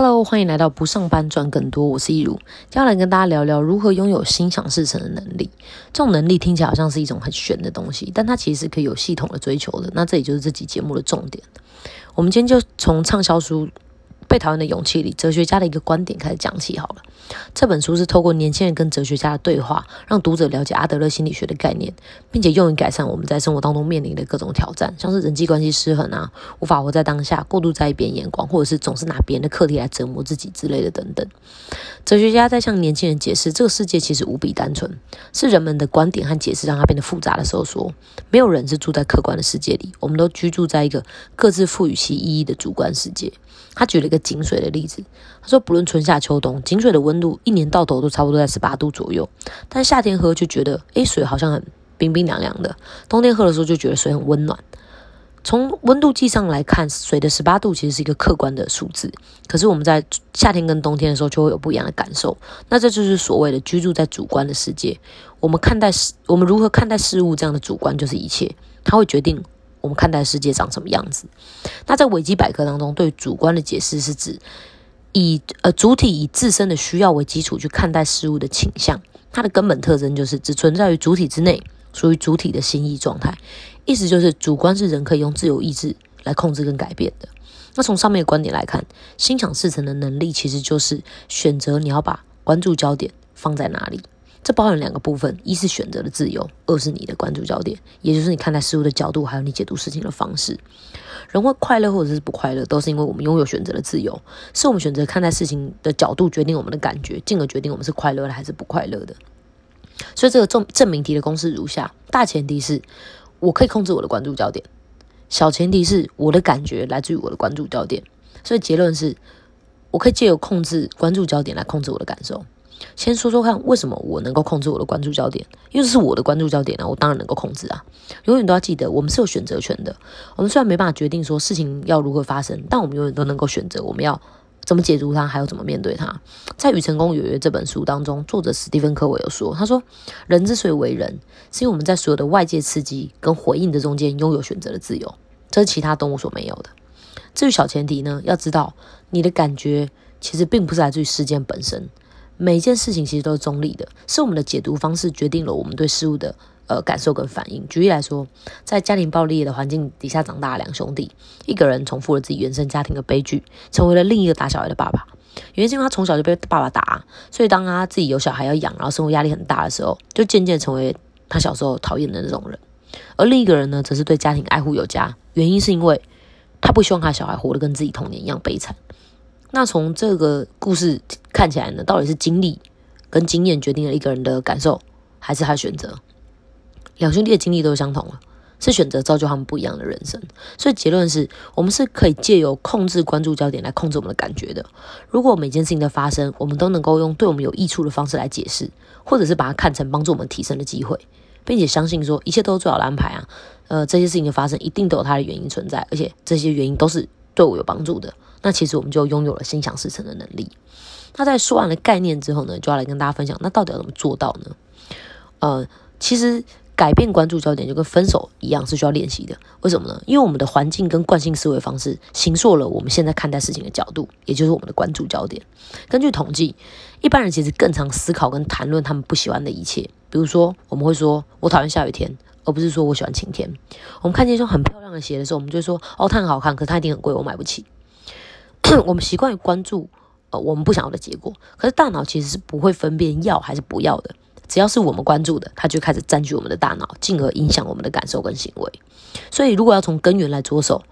Hello，欢迎来到不上班赚更多，我是一如，接下来跟大家聊聊如何拥有心想事成的能力。这种能力听起来好像是一种很玄的东西，但它其实可以有系统的追求的。那这里就是这期节目的重点。我们今天就从畅销书。被讨厌的勇气里，哲学家的一个观点开始讲起好了。这本书是透过年轻人跟哲学家的对话，让读者了解阿德勒心理学的概念，并且用于改善我们在生活当中面临的各种挑战，像是人际关系失衡啊，无法活在当下，过度在意别人眼光，或者是总是拿别人的课题来折磨自己之类的等等。哲学家在向年轻人解释这个世界其实无比单纯，是人们的观点和解释让它变得复杂的时候说，没有人是住在客观的世界里，我们都居住在一个各自赋予其意义的主观世界。他举了一个井水的例子，他说不论春夏秋冬，井水的温度一年到头都差不多在十八度左右，但夏天喝就觉得，诶，水好像很冰冰凉凉的；冬天喝的时候就觉得水很温暖。从温度计上来看，水的十八度其实是一个客观的数字，可是我们在夏天跟冬天的时候就会有不一样的感受。那这就是所谓的居住在主观的世界。我们看待事，我们如何看待事物，这样的主观就是一切，它会决定。我们看待世界长什么样子？那在维基百科当中，对主观的解释是指以呃主体以自身的需要为基础去看待事物的倾向。它的根本特征就是只存在于主体之内，属于主体的心意状态。意思就是主观是人可以用自由意志来控制跟改变的。那从上面的观点来看，心想事成的能力其实就是选择你要把关注焦点放在哪里。这包含两个部分：一是选择的自由，二是你的关注焦点，也就是你看待事物的角度，还有你解读事情的方式。人会快乐或者是不快乐，都是因为我们拥有选择的自由，是我们选择看待事情的角度决定我们的感觉，进而决定我们是快乐的还是不快乐的。所以这个证证明题的公式如下：大前提是我可以控制我的关注焦点，小前提是我的感觉来自于我的关注焦点。所以结论是我可以借由控制关注焦点来控制我的感受。先说说看，为什么我能够控制我的关注焦点？因为这是我的关注焦点啊，我当然能够控制啊。永远都要记得，我们是有选择权的。我们虽然没办法决定说事情要如何发生，但我们永远都能够选择我们要怎么解读它，还有怎么面对它。在《与成功有约》这本书当中，作者史蒂芬·科维有说，他说：“人之所以为人，是因为我们在所有的外界刺激跟回应的中间拥有选择的自由，这是其他动物所没有的。”至于小前提呢，要知道你的感觉其实并不是来自于事件本身。每一件事情其实都是中立的，是我们的解读方式决定了我们对事物的呃感受跟反应。举例来说，在家庭暴力的环境底下长大的两兄弟，一个人重复了自己原生家庭的悲剧，成为了另一个打小孩的爸爸。原因是因为他从小就被爸爸打，所以当他自己有小孩要养，然后生活压力很大的时候，就渐渐成为他小时候讨厌的那种人。而另一个人呢，则是对家庭爱护有加，原因是因为他不希望他小孩活得跟自己童年一样悲惨。那从这个故事看起来呢，到底是经历跟经验决定了一个人的感受，还是他选择？两兄弟的经历都相同了，是选择造就他们不一样的人生。所以结论是我们是可以借由控制关注焦点来控制我们的感觉的。如果每件事情的发生，我们都能够用对我们有益处的方式来解释，或者是把它看成帮助我们提升的机会，并且相信说一切都是最好的安排啊，呃，这些事情的发生一定都有它的原因存在，而且这些原因都是对我有帮助的。那其实我们就拥有了心想事成的能力。那在说完了概念之后呢，就要来跟大家分享，那到底要怎么做到呢？呃，其实改变关注焦点就跟分手一样，是需要练习的。为什么呢？因为我们的环境跟惯性思维方式形塑了我们现在看待事情的角度，也就是我们的关注焦点。根据统计，一般人其实更常思考跟谈论他们不喜欢的一切。比如说，我们会说我讨厌下雨天，而不是说我喜欢晴天。我们看见一双很漂亮的鞋的时候，我们就说哦，它很好看，可是它一定很贵，我买不起。我们习惯于关注呃我们不想要的结果，可是大脑其实是不会分辨要还是不要的。只要是我们关注的，它就开始占据我们的大脑，进而影响我们的感受跟行为。所以，如果要从根源来着手，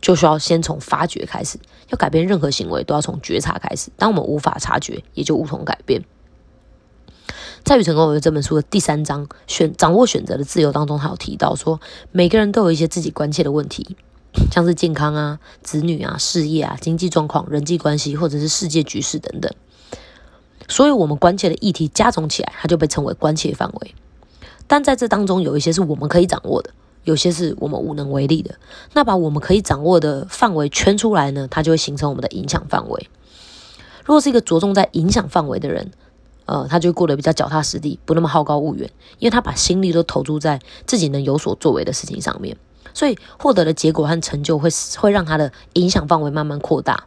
就需要先从发掘开始。要改变任何行为，都要从觉察开始。当我们无法察觉，也就无从改变。在《与成功有》这本书的第三章“选掌握选择的自由”当中，他有提到说，每个人都有一些自己关切的问题。像是健康啊、子女啊、事业啊、经济状况、人际关系，或者是世界局势等等，所以我们关切的议题加总起来，它就被称为关切范围。但在这当中，有一些是我们可以掌握的，有些是我们无能为力的。那把我们可以掌握的范围圈出来呢，它就会形成我们的影响范围。如果是一个着重在影响范围的人，呃，他就过得比较脚踏实地，不那么好高骛远，因为他把心力都投注在自己能有所作为的事情上面。所以获得的结果和成就会会让他的影响范围慢慢扩大。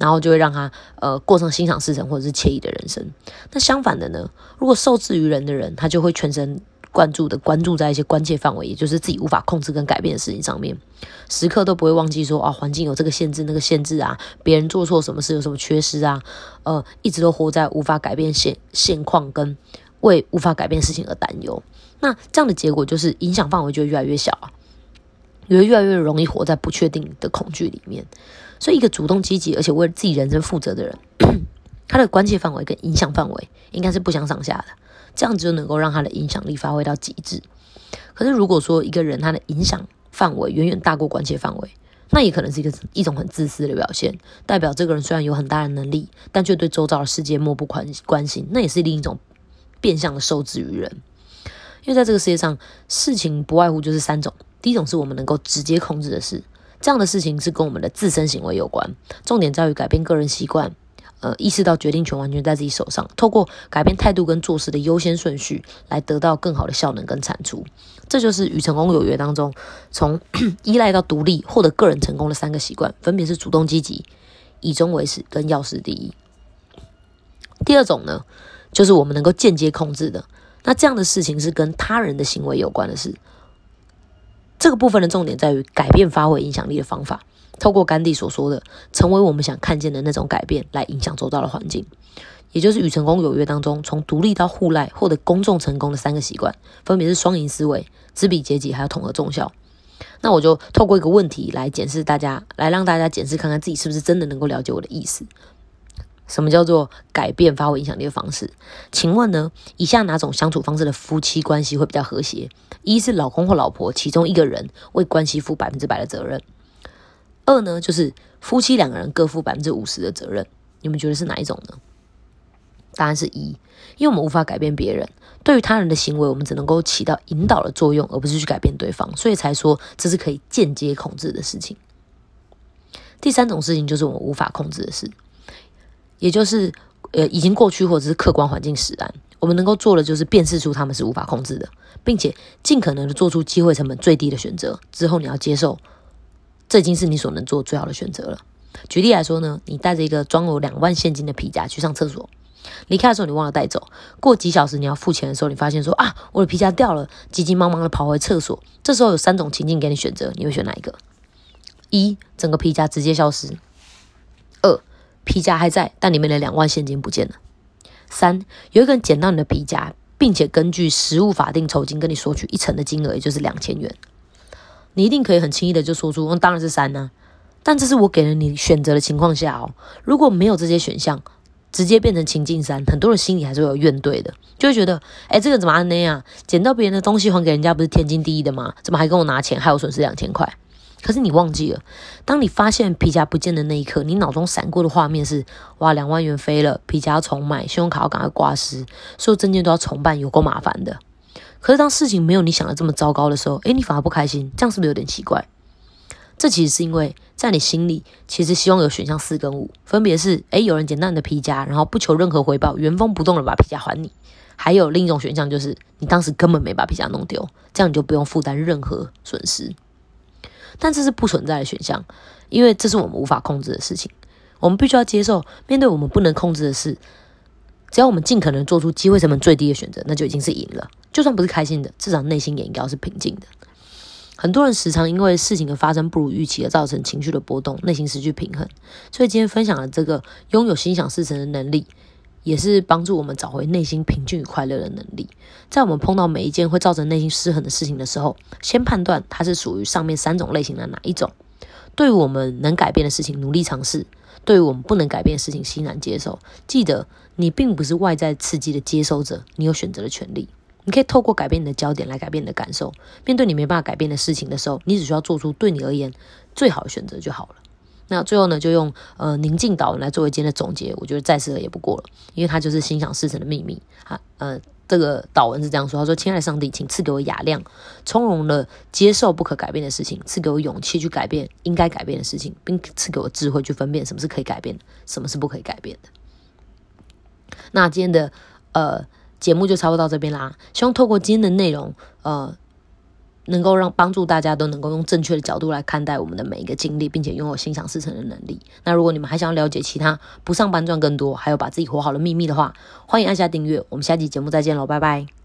然后就会让他呃过上心想事成或者是惬意的人生。那相反的呢，如果受制于人的人，他就会全神贯注的关注在一些关键范围，也就是自己无法控制跟改变的事情上面，时刻都不会忘记说啊，环境有这个限制那个限制啊，别人做错什么事有什么缺失啊，呃，一直都活在无法改变现现况跟为无法改变事情而担忧。那这样的结果就是影响范围就越来越小啊，也会越来越容易活在不确定的恐惧里面。所以，一个主动积极而且为自己人生负责的人，他的关切范围跟影响范围应该是不相上下的。这样子就能够让他的影响力发挥到极致。可是，如果说一个人他的影响范围远远大过关切范围，那也可能是一个一种很自私的表现，代表这个人虽然有很大的能力，但却对周遭的世界漠不关关心，那也是另一种变相的受制于人。因为在这个世界上，事情不外乎就是三种：第一种是我们能够直接控制的事。这样的事情是跟我们的自身行为有关，重点在于改变个人习惯，呃，意识到决定权完全在自己手上，透过改变态度跟做事的优先顺序，来得到更好的效能跟产出。这就是与成功有约当中，从 依赖到独立，获得个人成功的三个习惯，分别是主动积极、以终为始跟要事第一。第二种呢，就是我们能够间接控制的，那这样的事情是跟他人的行为有关的事。这个部分的重点在于改变发挥影响力的方法，透过甘地所说的成为我们想看见的那种改变，来影响周遭的环境，也就是与成功有约当中从独立到互赖获得公众成功的三个习惯，分别是双赢思维、知彼解己，还有统合众效。那我就透过一个问题来检视大家，来让大家检视看看自己是不是真的能够了解我的意思。什么叫做改变发挥影响力的方式？请问呢？以下哪种相处方式的夫妻关系会比较和谐？一是老公或老婆其中一个人为关系负百分之百的责任；二呢，就是夫妻两个人各负百分之五十的责任。你们觉得是哪一种呢？答案是一，因为我们无法改变别人，对于他人的行为，我们只能够起到引导的作用，而不是去改变对方，所以才说这是可以间接控制的事情。第三种事情就是我们无法控制的事。也就是，呃，已经过去或者是客观环境使然，我们能够做的就是辨识出他们是无法控制的，并且尽可能的做出机会成本最低的选择。之后你要接受，这已经是你所能做最好的选择了。举例来说呢，你带着一个装有两万现金的皮夹去上厕所，离开的时候你忘了带走，过几小时你要付钱的时候，你发现说啊，我的皮夹掉了，急急忙忙的跑回厕所。这时候有三种情境给你选择，你会选哪一个？一，整个皮夹直接消失。皮夹还在，但里面的两万现金不见了。三，有一个人捡到你的皮夹，并且根据实物法定酬金跟你索取一成的金额，也就是两千元。你一定可以很轻易的就说出，嗯，当然是三呢。但这是我给了你选择的情况下哦。如果没有这些选项，直接变成情境三，很多人心里还是会有怨怼的，就会觉得，哎，这个怎么那样？捡到别人的东西还给人家，不是天经地义的吗？怎么还跟我拿钱，还有损失两千块？可是你忘记了，当你发现皮夹不见的那一刻，你脑中闪过的画面是：哇，两万元飞了，皮夹要重买，信用卡要赶快挂失，所有证件都要重办，有够麻烦的。可是当事情没有你想的这么糟糕的时候，诶，你反而不开心，这样是不是有点奇怪？这其实是因为在你心里，其实希望有选项四跟五，分别是：诶，有人捡到你的皮夹，然后不求任何回报，原封不动的把皮夹还你；还有另一种选项就是，你当时根本没把皮夹弄丢，这样你就不用负担任何损失。但这是不存在的选项，因为这是我们无法控制的事情。我们必须要接受，面对我们不能控制的事，只要我们尽可能做出机会成本最低的选择，那就已经是赢了。就算不是开心的，至少内心也应该是平静的。很多人时常因为事情的发生不如预期而造成情绪的波动，内心失去平衡。所以今天分享了这个拥有心想事成的能力。也是帮助我们找回内心平静与快乐的能力。在我们碰到每一件会造成内心失衡的事情的时候，先判断它是属于上面三种类型的哪一种。对于我们能改变的事情，努力尝试；对于我们不能改变的事情，欣然接受。记得，你并不是外在刺激的接收者，你有选择的权利。你可以透过改变你的焦点来改变你的感受。面对你没办法改变的事情的时候，你只需要做出对你而言最好的选择就好了。那最后呢，就用呃宁静导文来作为今天的总结，我觉得再适合也不过了，因为它就是心想事成的秘密啊。呃，这个导文是这样说：他说，亲爱的上帝，请赐给我雅量，从容的接受不可改变的事情，赐给我勇气去改变应该改变的事情，并赐给我智慧去分辨什么是可以改变的，什么是不可以改变的。那今天的呃节目就差不多到这边啦，希望透过今天的内容，呃。能够让帮助大家都能够用正确的角度来看待我们的每一个经历，并且拥有心想事成的能力。那如果你们还想要了解其他不上班赚更多，还有把自己活好的秘密的话，欢迎按下订阅。我们下期节目再见喽，拜拜。